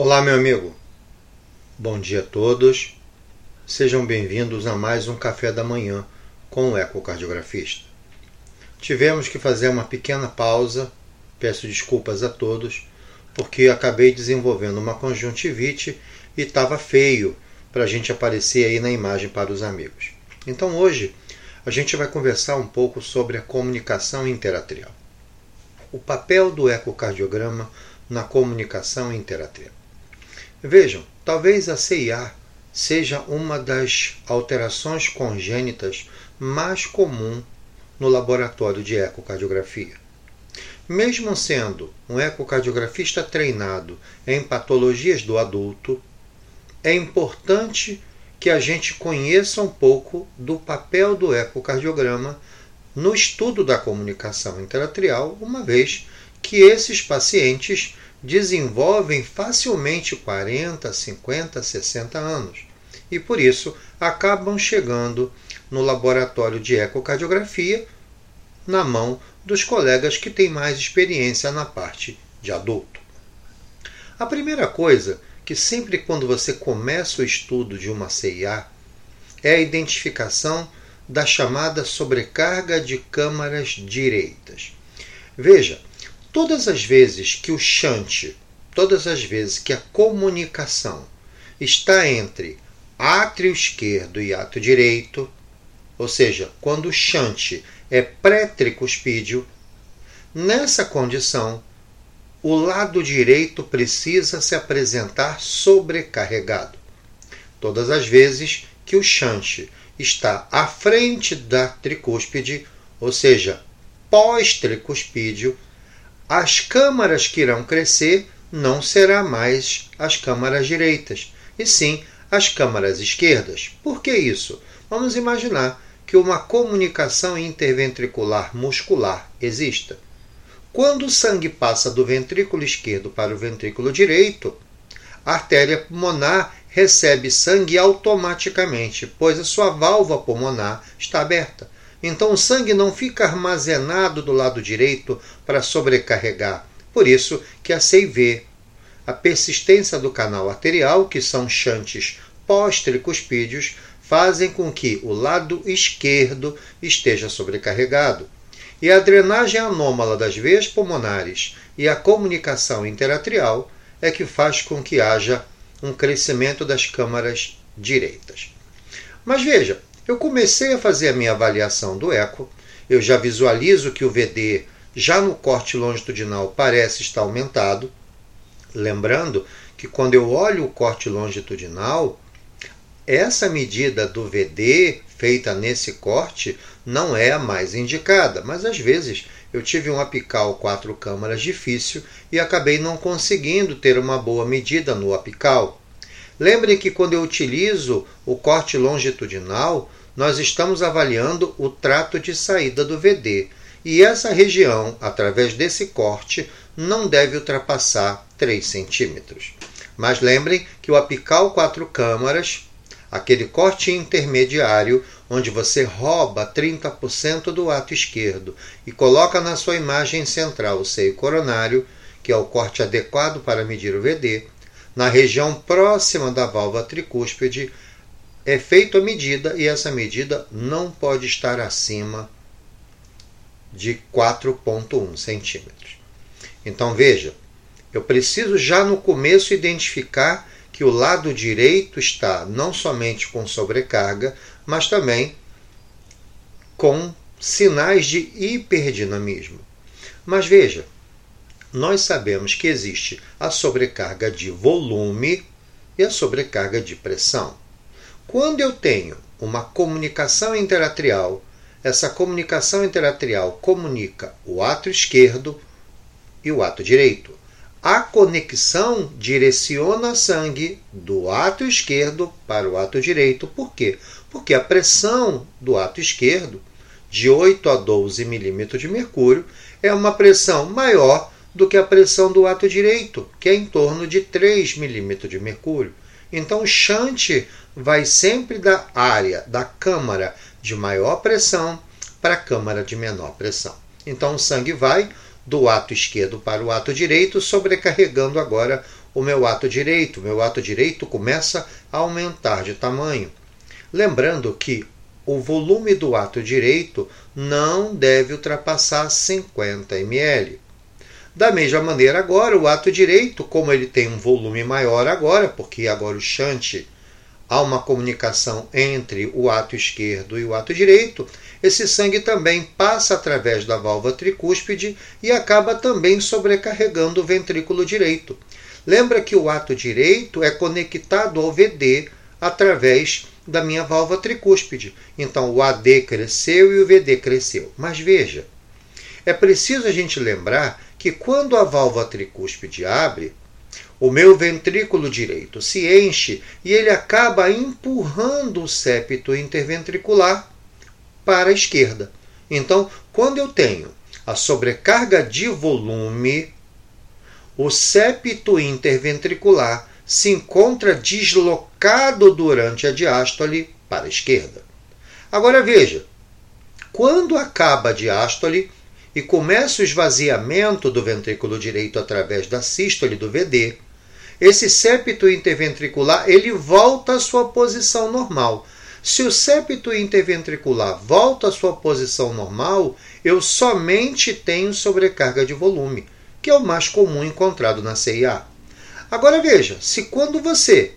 Olá, meu amigo. Bom dia a todos. Sejam bem-vindos a mais um café da manhã com o ecocardiografista. Tivemos que fazer uma pequena pausa. Peço desculpas a todos, porque acabei desenvolvendo uma conjuntivite e estava feio para a gente aparecer aí na imagem para os amigos. Então hoje a gente vai conversar um pouco sobre a comunicação interatrial. O papel do ecocardiograma na comunicação interatrial. Vejam, talvez a CIA seja uma das alterações congênitas mais comum no laboratório de ecocardiografia. Mesmo sendo um ecocardiografista treinado em patologias do adulto, é importante que a gente conheça um pouco do papel do ecocardiograma no estudo da comunicação interatrial, uma vez que esses pacientes desenvolvem facilmente 40, 50, 60 anos e por isso acabam chegando no laboratório de ecocardiografia na mão dos colegas que têm mais experiência na parte de adulto. A primeira coisa que sempre quando você começa o estudo de uma CIA é a identificação da chamada sobrecarga de câmaras direitas. Veja, Todas as vezes que o shunt, todas as vezes que a comunicação está entre átrio esquerdo e átrio direito, ou seja, quando o shunt é pré-tricuspídeo, nessa condição, o lado direito precisa se apresentar sobrecarregado. Todas as vezes que o shunt está à frente da tricúspide, ou seja, pós-tricuspídeo, as câmaras que irão crescer não será mais as câmaras direitas, e sim as câmaras esquerdas. Por que isso? Vamos imaginar que uma comunicação interventricular muscular exista. Quando o sangue passa do ventrículo esquerdo para o ventrículo direito, a artéria pulmonar recebe sangue automaticamente, pois a sua válvula pulmonar está aberta. Então o sangue não fica armazenado do lado direito para sobrecarregar. Por isso que a CIV, a persistência do canal arterial, que são chantes pós-tricuspídeos, fazem com que o lado esquerdo esteja sobrecarregado. E a drenagem anômala das veias pulmonares e a comunicação interatrial é que faz com que haja um crescimento das câmaras direitas. Mas veja, eu comecei a fazer a minha avaliação do eco, eu já visualizo que o VD já no corte longitudinal parece estar aumentado. Lembrando que quando eu olho o corte longitudinal, essa medida do VD feita nesse corte não é a mais indicada, mas às vezes eu tive um apical quatro câmaras difícil e acabei não conseguindo ter uma boa medida no apical. Lembre que quando eu utilizo o corte longitudinal, nós estamos avaliando o trato de saída do VD e essa região, através desse corte, não deve ultrapassar 3 centímetros. Mas lembrem que o apical quatro câmaras, aquele corte intermediário, onde você rouba 30% do ato esquerdo e coloca na sua imagem central o seio coronário, que é o corte adequado para medir o VD, na região próxima da válvula tricúspide, é feita a medida e essa medida não pode estar acima de 4,1 centímetros. Então veja, eu preciso já no começo identificar que o lado direito está não somente com sobrecarga, mas também com sinais de hiperdinamismo. Mas veja, nós sabemos que existe a sobrecarga de volume e a sobrecarga de pressão. Quando eu tenho uma comunicação interatrial, essa comunicação interatrial comunica o ato esquerdo e o ato direito. A conexão direciona sangue do ato esquerdo para o ato direito. Por quê? Porque a pressão do ato esquerdo, de 8 a 12 milímetros de mercúrio, é uma pressão maior do que a pressão do ato direito, que é em torno de 3 milímetros de mercúrio. Então, o shunt vai sempre da área da câmara de maior pressão para a câmara de menor pressão. Então, o sangue vai do ato esquerdo para o ato direito, sobrecarregando agora o meu ato direito. O meu ato direito começa a aumentar de tamanho. Lembrando que o volume do ato direito não deve ultrapassar 50 ml. Da mesma maneira, agora, o ato direito, como ele tem um volume maior agora, porque agora o chante há uma comunicação entre o ato esquerdo e o ato direito, esse sangue também passa através da válvula tricúspide e acaba também sobrecarregando o ventrículo direito. Lembra que o ato direito é conectado ao VD através da minha válvula tricúspide. Então o AD cresceu e o VD cresceu. Mas veja, é preciso a gente lembrar que quando a válvula tricúspide abre, o meu ventrículo direito se enche e ele acaba empurrando o septo interventricular para a esquerda. Então, quando eu tenho a sobrecarga de volume, o septo interventricular se encontra deslocado durante a diástole para a esquerda. Agora veja, quando acaba a diástole e começa o esvaziamento do ventrículo direito através da sístole do VD, esse septo interventricular ele volta à sua posição normal. Se o septo interventricular volta à sua posição normal, eu somente tenho sobrecarga de volume, que é o mais comum encontrado na CIA. Agora veja, se quando você,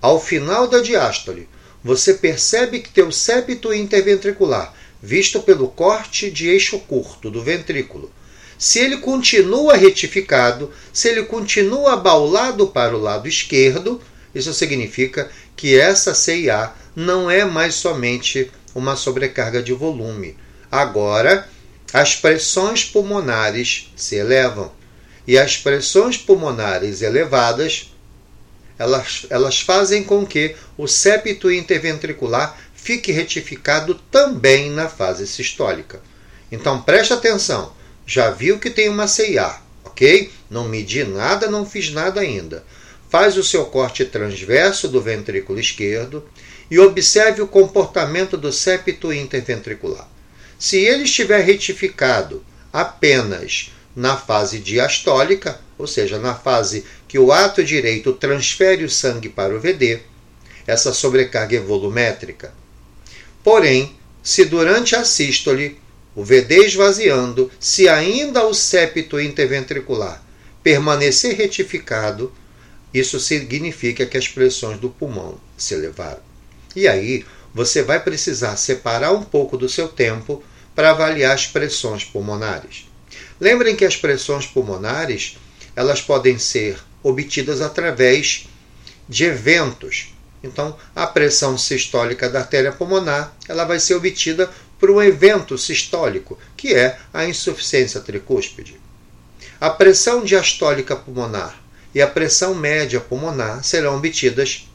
ao final da diástole, você percebe que teu septo interventricular, visto pelo corte de eixo curto do ventrículo, se ele continua retificado, se ele continua abaulado para o lado esquerdo, isso significa que essa CIA não é mais somente uma sobrecarga de volume. Agora, as pressões pulmonares se elevam. E as pressões pulmonares elevadas, elas, elas fazem com que o septo interventricular fique retificado também na fase sistólica. Então preste atenção já viu que tem uma CIA, ok? Não medi nada, não fiz nada ainda. Faz o seu corte transverso do ventrículo esquerdo e observe o comportamento do septo interventricular. Se ele estiver retificado apenas na fase diastólica, ou seja, na fase que o ato direito transfere o sangue para o VD, essa sobrecarga é volumétrica. Porém, se durante a sístole o VD esvaziando, se ainda o septo interventricular permanecer retificado, isso significa que as pressões do pulmão se elevaram. E aí você vai precisar separar um pouco do seu tempo para avaliar as pressões pulmonares. Lembrem que as pressões pulmonares elas podem ser obtidas através de eventos. Então, a pressão sistólica da artéria pulmonar ela vai ser obtida por um evento sistólico, que é a insuficiência tricúspide. A pressão diastólica pulmonar e a pressão média pulmonar serão obtidas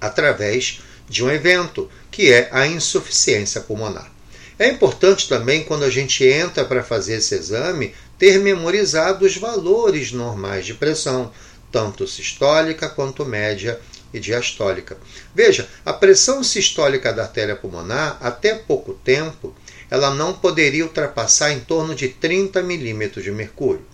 através de um evento, que é a insuficiência pulmonar. É importante também, quando a gente entra para fazer esse exame, ter memorizado os valores normais de pressão, tanto sistólica quanto média e diastólica. Veja, a pressão sistólica da artéria pulmonar, até pouco tempo, ela não poderia ultrapassar em torno de 30 milímetros de mercúrio.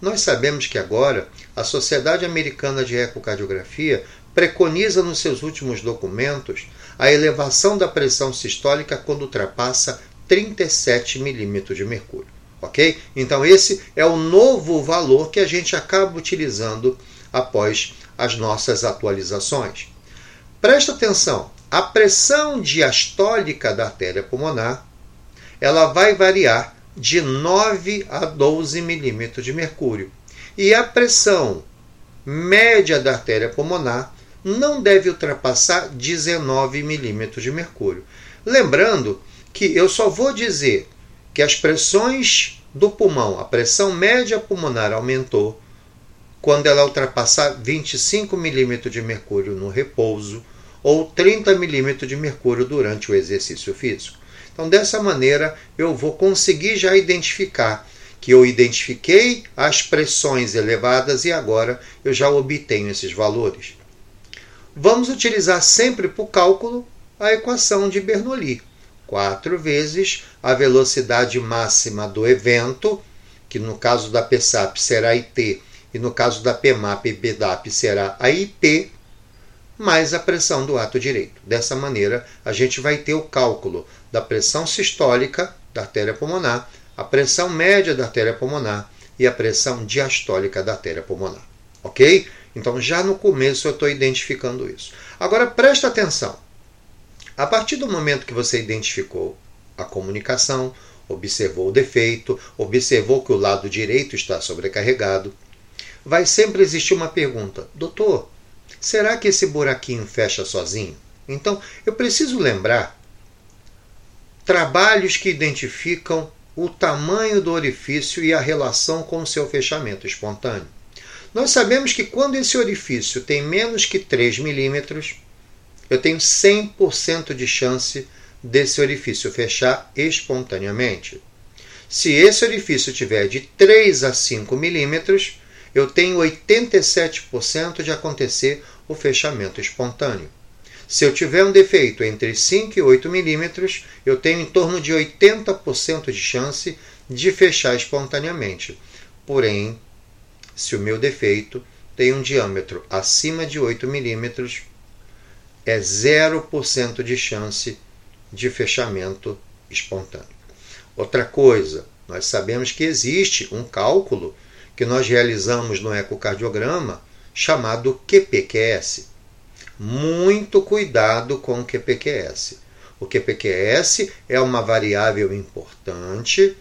Nós sabemos que agora a Sociedade Americana de Ecocardiografia preconiza nos seus últimos documentos a elevação da pressão sistólica quando ultrapassa 37 milímetros de mercúrio. Ok? Então, esse é o novo valor que a gente acaba utilizando após as nossas atualizações. Presta atenção, a pressão diastólica da artéria pulmonar ela vai variar de 9 a 12 milímetros de mercúrio. E a pressão média da artéria pulmonar não deve ultrapassar 19 milímetros de mercúrio. Lembrando que eu só vou dizer que as pressões do pulmão, a pressão média pulmonar aumentou, quando ela ultrapassar 25 milímetros de mercúrio no repouso ou 30 milímetros de mercúrio durante o exercício físico. Então, dessa maneira, eu vou conseguir já identificar que eu identifiquei as pressões elevadas e agora eu já obtenho esses valores. Vamos utilizar sempre para o cálculo a equação de Bernoulli. 4 vezes a velocidade máxima do evento que no caso da PSAP será IT e no caso da PMAP e BDAP será a IP, mais a pressão do ato direito. Dessa maneira, a gente vai ter o cálculo da pressão sistólica da artéria pulmonar, a pressão média da artéria pulmonar e a pressão diastólica da artéria pulmonar. Ok? Então, já no começo eu estou identificando isso. Agora, presta atenção. A partir do momento que você identificou a comunicação, observou o defeito, observou que o lado direito está sobrecarregado, vai sempre existir uma pergunta: Doutor, será que esse buraquinho fecha sozinho? Então, eu preciso lembrar trabalhos que identificam o tamanho do orifício e a relação com o seu fechamento espontâneo. Nós sabemos que quando esse orifício tem menos que 3 milímetros, eu tenho 100% de chance desse orifício fechar espontaneamente. Se esse orifício tiver de 3 a 5 milímetros, eu tenho 87% de acontecer o fechamento espontâneo. Se eu tiver um defeito entre 5 e 8 milímetros, eu tenho em torno de 80% de chance de fechar espontaneamente. Porém, se o meu defeito tem um diâmetro acima de 8 milímetros, é 0% de chance de fechamento espontâneo. Outra coisa, nós sabemos que existe um cálculo que nós realizamos no ecocardiograma chamado QPQS. Muito cuidado com o QPQS. O QPQS é uma variável importante,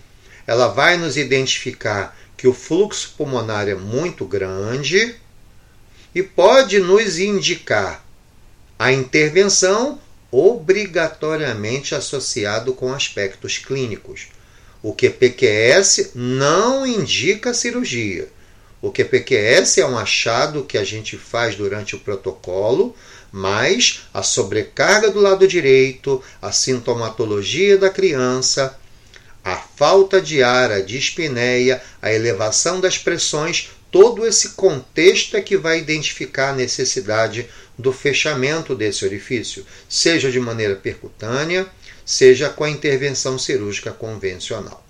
ela vai nos identificar que o fluxo pulmonar é muito grande e pode nos indicar a intervenção obrigatoriamente associado com aspectos clínicos. O QPQS não indica cirurgia. O QPQS é um achado que a gente faz durante o protocolo, mas a sobrecarga do lado direito, a sintomatologia da criança, a falta de ar, a dispneia, a elevação das pressões, todo esse contexto é que vai identificar a necessidade do fechamento desse orifício, seja de maneira percutânea, seja com a intervenção cirúrgica convencional.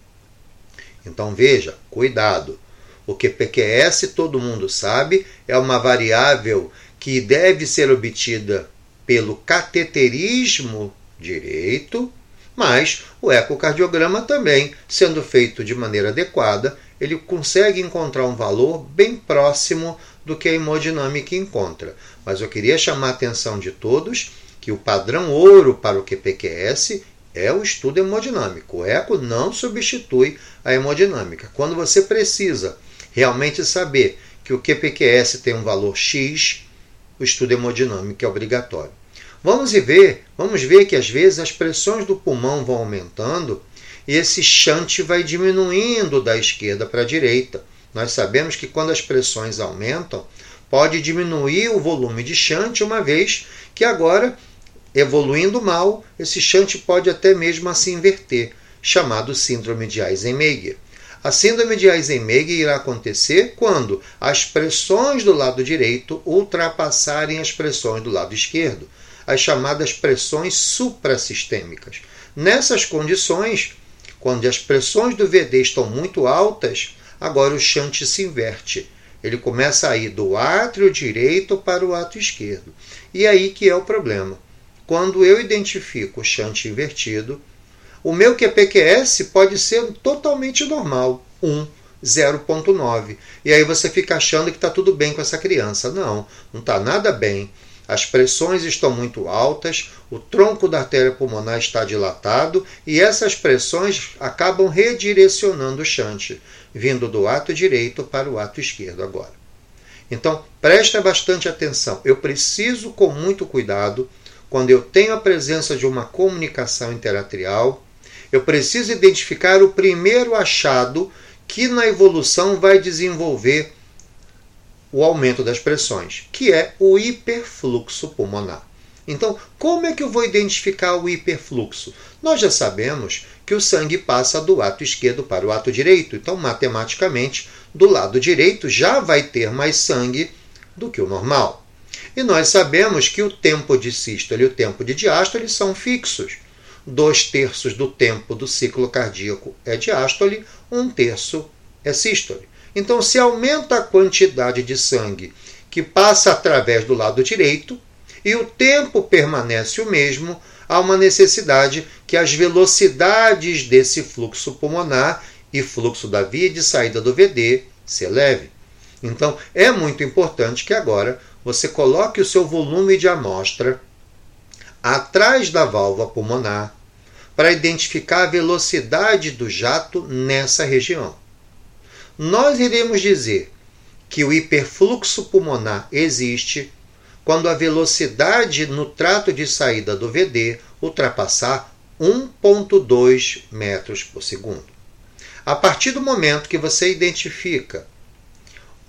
Então veja, cuidado. O QPQS, todo mundo sabe, é uma variável que deve ser obtida pelo cateterismo direito, mas o ecocardiograma também, sendo feito de maneira adequada, ele consegue encontrar um valor bem próximo do que a hemodinâmica encontra. Mas eu queria chamar a atenção de todos que o padrão ouro para o QPQS é o estudo hemodinâmico. O eco não substitui a hemodinâmica. Quando você precisa realmente saber que o QPQS tem um valor X, o estudo hemodinâmico é obrigatório. Vamos ver, vamos ver que às vezes as pressões do pulmão vão aumentando e esse shunt vai diminuindo da esquerda para a direita. Nós sabemos que quando as pressões aumentam, pode diminuir o volume de shunt, uma vez que agora, evoluindo mal, esse shunt pode até mesmo se inverter, chamado síndrome de Eisenmenger. A síndrome de Eisenmenger irá acontecer quando as pressões do lado direito ultrapassarem as pressões do lado esquerdo, as chamadas pressões suprassistêmicas. Nessas condições, quando as pressões do VD estão muito altas, agora o shunt se inverte. Ele começa a ir do átrio direito para o átrio esquerdo. E aí que é o problema. Quando eu identifico o shunt invertido, o meu QPQS pode ser totalmente normal, 1, 0.9. E aí você fica achando que está tudo bem com essa criança. Não, não está nada bem. As pressões estão muito altas, o tronco da artéria pulmonar está dilatado e essas pressões acabam redirecionando o shunt, vindo do ato direito para o ato esquerdo agora. Então, presta bastante atenção. Eu preciso, com muito cuidado, quando eu tenho a presença de uma comunicação interatrial, eu preciso identificar o primeiro achado que na evolução vai desenvolver o aumento das pressões, que é o hiperfluxo pulmonar. Então, como é que eu vou identificar o hiperfluxo? Nós já sabemos que o sangue passa do ato esquerdo para o ato direito, então, matematicamente, do lado direito já vai ter mais sangue do que o normal. E nós sabemos que o tempo de sístole e o tempo de diástole são fixos. Dois terços do tempo do ciclo cardíaco é diástole, um terço é sístole. Então, se aumenta a quantidade de sangue que passa através do lado direito e o tempo permanece o mesmo, há uma necessidade que as velocidades desse fluxo pulmonar e fluxo da via de saída do VD se eleve. Então, é muito importante que agora você coloque o seu volume de amostra atrás da válvula pulmonar para identificar a velocidade do jato nessa região. Nós iremos dizer que o hiperfluxo pulmonar existe quando a velocidade no trato de saída do VD ultrapassar 1,2 metros por segundo. A partir do momento que você identifica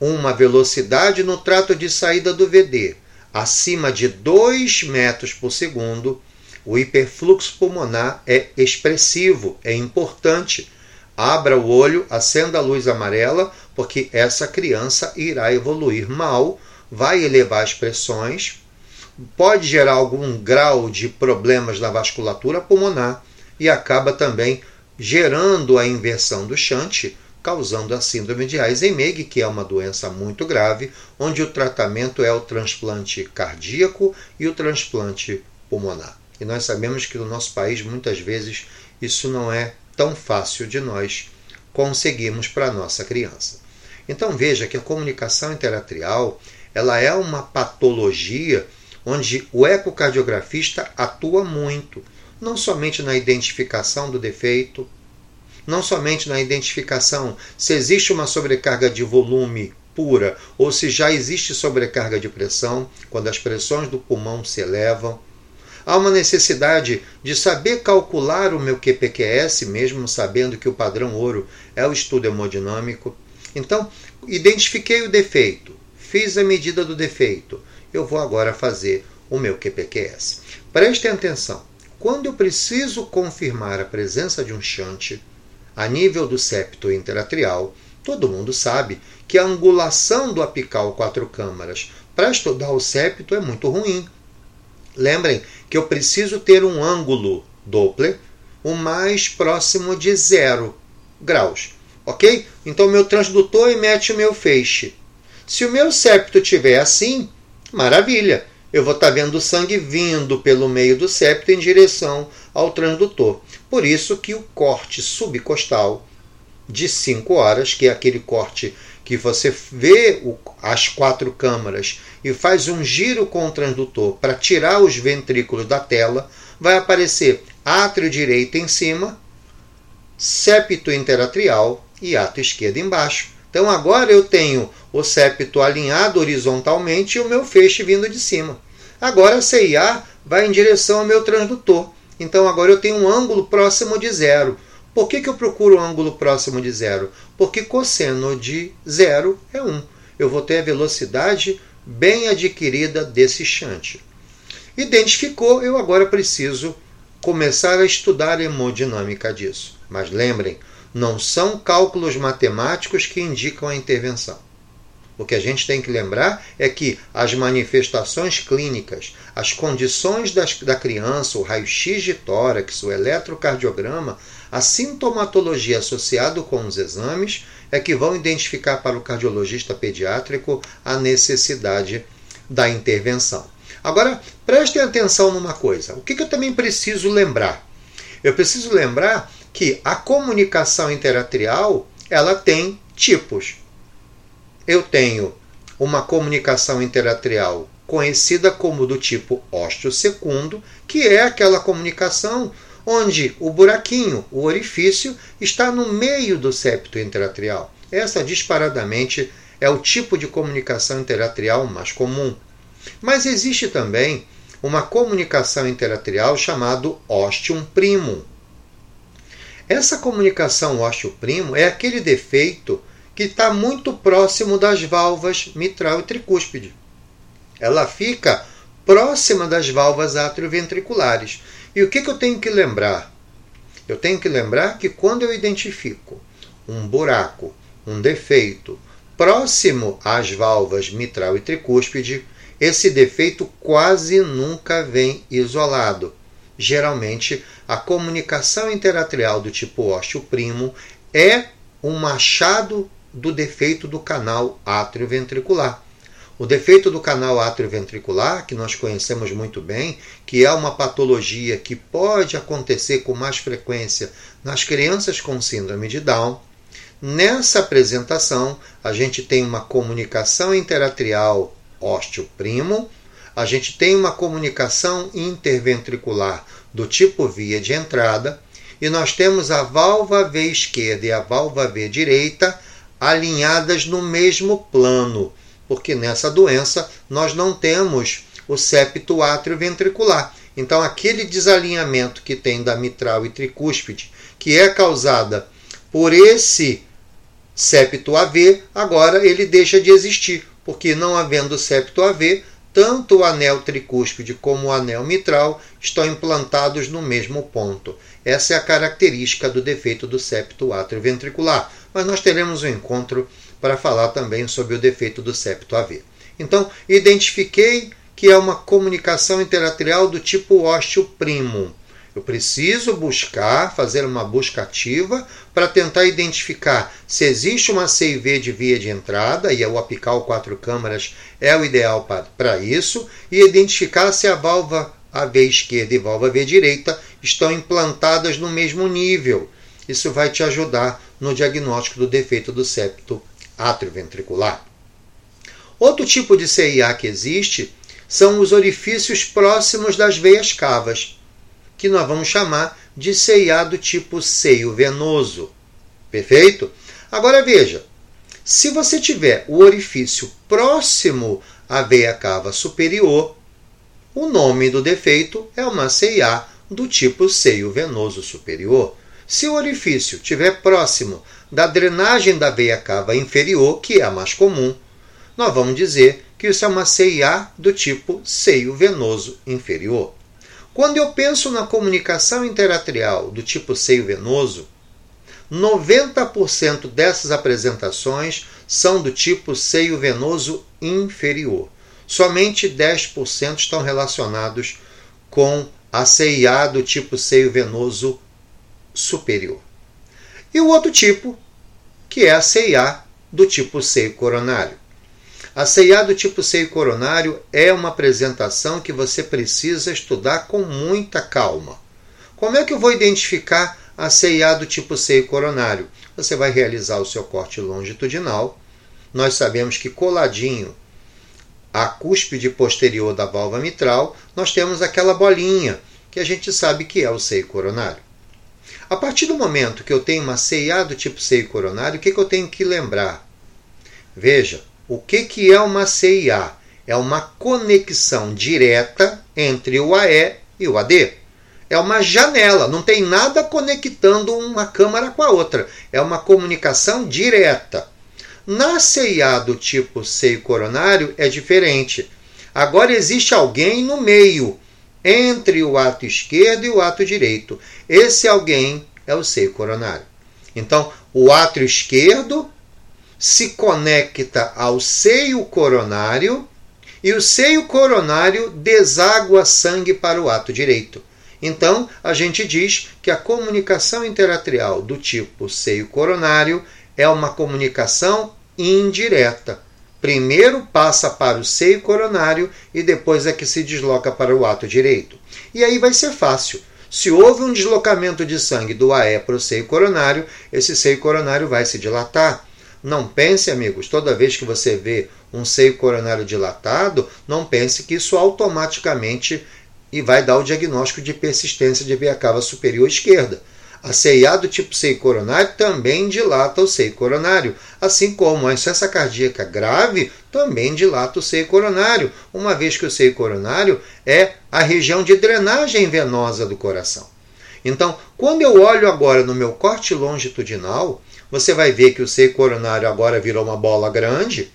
uma velocidade no trato de saída do VD acima de 2 metros por segundo, o hiperfluxo pulmonar é expressivo, é importante. Abra o olho, acenda a luz amarela, porque essa criança irá evoluir mal, vai elevar as pressões, pode gerar algum grau de problemas na vasculatura pulmonar e acaba também gerando a inversão do shunt, causando a síndrome de Eisenmenger, que é uma doença muito grave, onde o tratamento é o transplante cardíaco e o transplante pulmonar. E nós sabemos que no nosso país, muitas vezes, isso não é tão fácil de nós conseguirmos para a nossa criança. Então veja que a comunicação interatrial ela é uma patologia onde o ecocardiografista atua muito, não somente na identificação do defeito, não somente na identificação se existe uma sobrecarga de volume pura ou se já existe sobrecarga de pressão, quando as pressões do pulmão se elevam. Há uma necessidade de saber calcular o meu QPQS, mesmo sabendo que o padrão ouro é o estudo hemodinâmico. Então, identifiquei o defeito, fiz a medida do defeito, eu vou agora fazer o meu QPQS. Prestem atenção, quando eu preciso confirmar a presença de um shunt, a nível do septo interatrial, todo mundo sabe que a angulação do apical quatro câmaras para estudar o septo é muito ruim. Lembrem que eu preciso ter um ângulo Doppler o mais próximo de zero graus, ok? Então meu transdutor emete o meu feixe. Se o meu septo tiver assim, maravilha, eu vou estar tá vendo o sangue vindo pelo meio do septo em direção ao transdutor. Por isso que o corte subcostal de 5 horas, que é aquele corte que você vê as quatro câmaras e faz um giro com o transdutor para tirar os ventrículos da tela, vai aparecer átrio direito em cima, septo interatrial e átrio esquerdo embaixo. Então agora eu tenho o septo alinhado horizontalmente e o meu feixe vindo de cima. Agora a CIA vai em direção ao meu transdutor. Então agora eu tenho um ângulo próximo de zero. Por que, que eu procuro um ângulo próximo de zero? Porque cosseno de zero é 1. Eu vou ter a velocidade bem adquirida desse shunt. Identificou, eu agora preciso começar a estudar a hemodinâmica disso. Mas lembrem, não são cálculos matemáticos que indicam a intervenção. O que a gente tem que lembrar é que as manifestações clínicas, as condições das, da criança, o raio-x de tórax, o eletrocardiograma, a sintomatologia associada com os exames é que vão identificar para o cardiologista pediátrico a necessidade da intervenção. Agora, prestem atenção numa coisa. O que, que eu também preciso lembrar? Eu preciso lembrar que a comunicação interatrial ela tem tipos eu tenho uma comunicação interatrial conhecida como do tipo ósteo secundo, que é aquela comunicação onde o buraquinho, o orifício, está no meio do septo interatrial. Essa disparadamente é o tipo de comunicação interatrial mais comum. Mas existe também uma comunicação interatrial chamado ostium primum. Essa comunicação ósteo primo é aquele defeito que está muito próximo das válvulas mitral e tricúspide. Ela fica próxima das válvulas atrioventriculares. E o que, que eu tenho que lembrar? Eu tenho que lembrar que quando eu identifico um buraco, um defeito próximo às válvulas mitral e tricúspide, esse defeito quase nunca vem isolado. Geralmente, a comunicação interatrial do tipo ósteo primo é um machado do defeito do canal atrioventricular. O defeito do canal atrioventricular, que nós conhecemos muito bem, que é uma patologia que pode acontecer com mais frequência nas crianças com síndrome de Down. Nessa apresentação, a gente tem uma comunicação interatrial ósteo-primo, a gente tem uma comunicação interventricular do tipo via de entrada, e nós temos a válvula V esquerda e a válvula V direita alinhadas no mesmo plano porque nessa doença nós não temos o septo atrioventricular. Então, aquele desalinhamento que tem da mitral e tricúspide, que é causada por esse septo AV, agora ele deixa de existir, porque não havendo septo AV, tanto o anel tricúspide como o anel mitral estão implantados no mesmo ponto. Essa é a característica do defeito do septo atrioventricular. Mas nós teremos um encontro para falar também sobre o defeito do septo AV. Então, identifiquei que é uma comunicação interatrial do tipo ósteo-primo. Eu preciso buscar, fazer uma busca ativa para tentar identificar se existe uma CIV de via de entrada, e o apical quatro câmaras é o ideal para isso, e identificar se a válvula AV esquerda e válvula V direita estão implantadas no mesmo nível. Isso vai te ajudar no diagnóstico do defeito do septo atrioventricular. Outro tipo de CIA que existe são os orifícios próximos das veias cavas, que nós vamos chamar de CIA do tipo seio venoso. Perfeito? Agora veja, se você tiver o orifício próximo à veia cava superior, o nome do defeito é uma CIA do tipo seio venoso superior. Se o orifício estiver próximo da drenagem da veia cava inferior, que é a mais comum, nós vamos dizer que isso é uma CIA do tipo seio venoso inferior. Quando eu penso na comunicação interatrial do tipo seio venoso, 90% dessas apresentações são do tipo seio venoso inferior. Somente 10% estão relacionados com a CIA do tipo seio venoso superior. E o outro tipo, que é a CIA do tipo seio coronário. A CIA do tipo seio coronário é uma apresentação que você precisa estudar com muita calma. Como é que eu vou identificar a CIA do tipo seio coronário? Você vai realizar o seu corte longitudinal. Nós sabemos que coladinho à cúspide posterior da válvula mitral, nós temos aquela bolinha que a gente sabe que é o seio coronário. A partir do momento que eu tenho uma CIA do tipo seio coronário, o que, que eu tenho que lembrar? Veja, o que, que é uma CIA? É uma conexão direta entre o AE e o AD. É uma janela, não tem nada conectando uma câmara com a outra. É uma comunicação direta. Na CIA do tipo seio coronário é diferente. Agora existe alguém no meio entre o ato esquerdo e o ato direito. Esse alguém é o seio coronário. Então, o átrio esquerdo se conecta ao seio coronário e o seio coronário deságua sangue para o ato direito. Então, a gente diz que a comunicação interatrial do tipo seio coronário é uma comunicação indireta primeiro passa para o seio coronário e depois é que se desloca para o ato direito. E aí vai ser fácil. Se houve um deslocamento de sangue do AE para o seio coronário, esse seio coronário vai se dilatar. Não pense, amigos, toda vez que você vê um seio coronário dilatado, não pense que isso automaticamente e vai dar o diagnóstico de persistência de veia cava superior esquerda. A CIA do tipo seio coronário também dilata o seio coronário, assim como a insuficiência cardíaca grave também dilata o seio coronário, uma vez que o seio coronário é a região de drenagem venosa do coração. Então, quando eu olho agora no meu corte longitudinal, você vai ver que o seio coronário agora virou uma bola grande.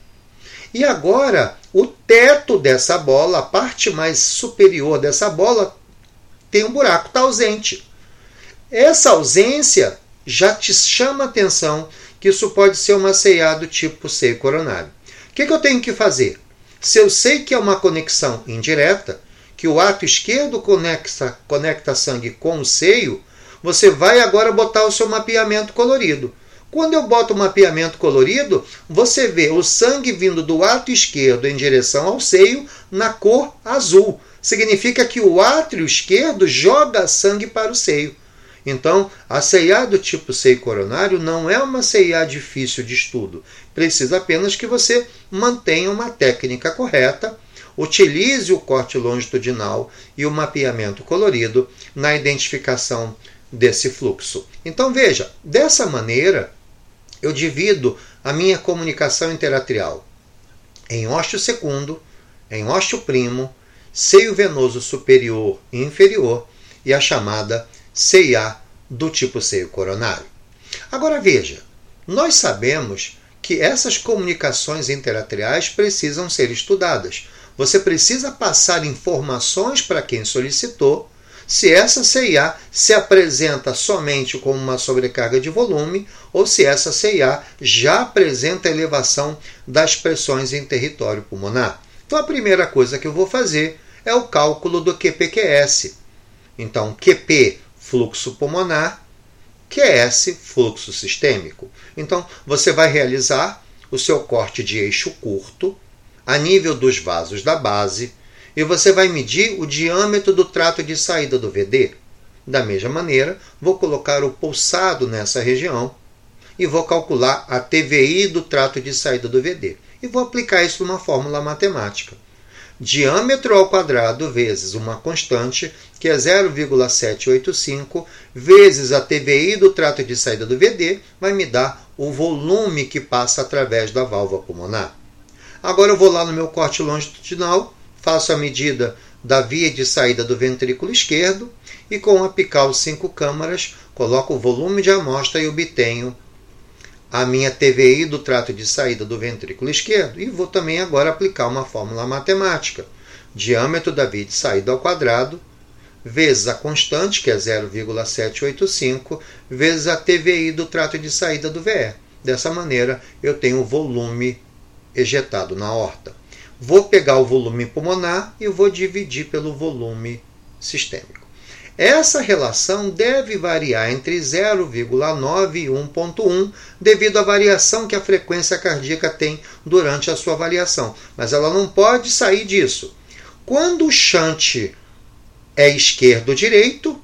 E agora, o teto dessa bola, a parte mais superior dessa bola, tem um buraco, está ausente. Essa ausência já te chama atenção que isso pode ser uma ceia do tipo seio coronário. O que, que eu tenho que fazer? Se eu sei que é uma conexão indireta, que o ato esquerdo conecta, conecta sangue com o seio, você vai agora botar o seu mapeamento colorido. Quando eu boto o mapeamento colorido, você vê o sangue vindo do ato esquerdo em direção ao seio na cor azul. Significa que o átrio esquerdo joga sangue para o seio. Então, a CIA do tipo seio coronário não é uma CIA difícil de estudo. Precisa apenas que você mantenha uma técnica correta, utilize o corte longitudinal e o mapeamento colorido na identificação desse fluxo. Então, veja, dessa maneira, eu divido a minha comunicação interatrial em ósteo secundo, em ósteo primo, seio venoso superior e inferior e a chamada CIA do tipo seio coronário. Agora veja, nós sabemos que essas comunicações interatriais precisam ser estudadas. Você precisa passar informações para quem solicitou se essa CIA se apresenta somente como uma sobrecarga de volume ou se essa CIA já apresenta elevação das pressões em território pulmonar. Então a primeira coisa que eu vou fazer é o cálculo do QPQS. Então, QP fluxo pulmonar, QS, fluxo sistêmico. Então, você vai realizar o seu corte de eixo curto a nível dos vasos da base e você vai medir o diâmetro do trato de saída do VD. Da mesma maneira, vou colocar o pulsado nessa região e vou calcular a TVI do trato de saída do VD. E vou aplicar isso numa fórmula matemática diâmetro ao quadrado vezes uma constante, que é 0,785, vezes a TVI do trato de saída do VD, vai me dar o volume que passa através da válvula pulmonar. Agora eu vou lá no meu corte longitudinal, faço a medida da via de saída do ventrículo esquerdo e com o apical 5 câmaras coloco o volume de amostra e obtenho a minha TVI do trato de saída do ventrículo esquerdo e vou também agora aplicar uma fórmula matemática. Diâmetro da via de saída ao quadrado vezes a constante, que é 0,785, vezes a TVI do trato de saída do VE. Dessa maneira, eu tenho o volume ejetado na horta. Vou pegar o volume pulmonar e vou dividir pelo volume sistêmico. Essa relação deve variar entre 0,9 e 1,1 devido à variação que a frequência cardíaca tem durante a sua avaliação, mas ela não pode sair disso. Quando o shunt é esquerdo-direito,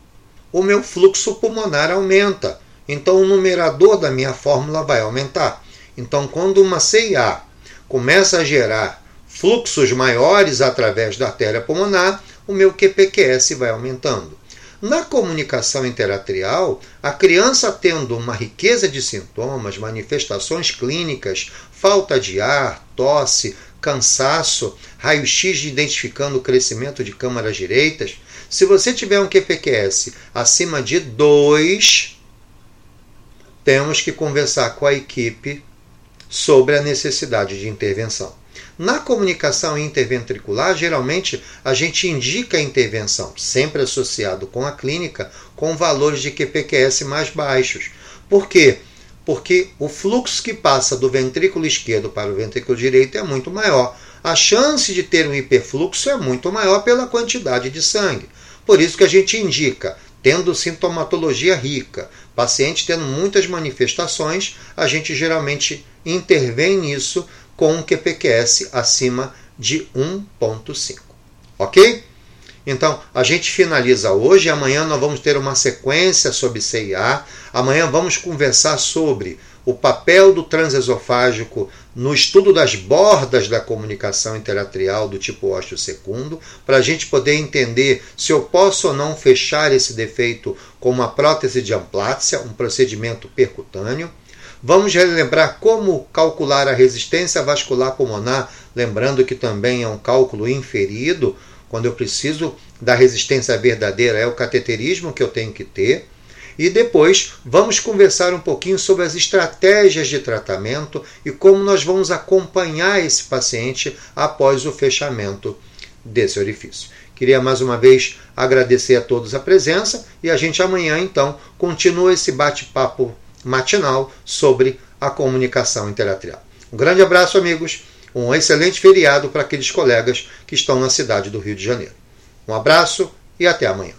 o meu fluxo pulmonar aumenta, então o numerador da minha fórmula vai aumentar. Então, quando uma CIA começa a gerar fluxos maiores através da artéria pulmonar, o meu QPQS vai aumentando. Na comunicação interatrial, a criança tendo uma riqueza de sintomas, manifestações clínicas, falta de ar, tosse, cansaço, raio-x identificando o crescimento de câmaras direitas, se você tiver um QPQS acima de 2, temos que conversar com a equipe sobre a necessidade de intervenção. Na comunicação interventricular, geralmente a gente indica a intervenção, sempre associado com a clínica, com valores de QPQS mais baixos. Por quê? Porque o fluxo que passa do ventrículo esquerdo para o ventrículo direito é muito maior. A chance de ter um hiperfluxo é muito maior pela quantidade de sangue. Por isso que a gente indica, tendo sintomatologia rica, paciente tendo muitas manifestações, a gente geralmente intervém nisso com um QPQS acima de 1.5. Ok? Então, a gente finaliza hoje amanhã nós vamos ter uma sequência sobre CIA. Amanhã vamos conversar sobre o papel do transesofágico no estudo das bordas da comunicação interatrial do tipo ósseo secundo, para a gente poder entender se eu posso ou não fechar esse defeito com uma prótese de amplácia, um procedimento percutâneo. Vamos relembrar como calcular a resistência vascular pulmonar, lembrando que também é um cálculo inferido, quando eu preciso da resistência verdadeira, é o cateterismo que eu tenho que ter. E depois vamos conversar um pouquinho sobre as estratégias de tratamento e como nós vamos acompanhar esse paciente após o fechamento desse orifício. Queria mais uma vez agradecer a todos a presença e a gente amanhã então continua esse bate-papo matinal sobre a comunicação interatrial. Um grande abraço, amigos. Um excelente feriado para aqueles colegas que estão na cidade do Rio de Janeiro. Um abraço e até amanhã.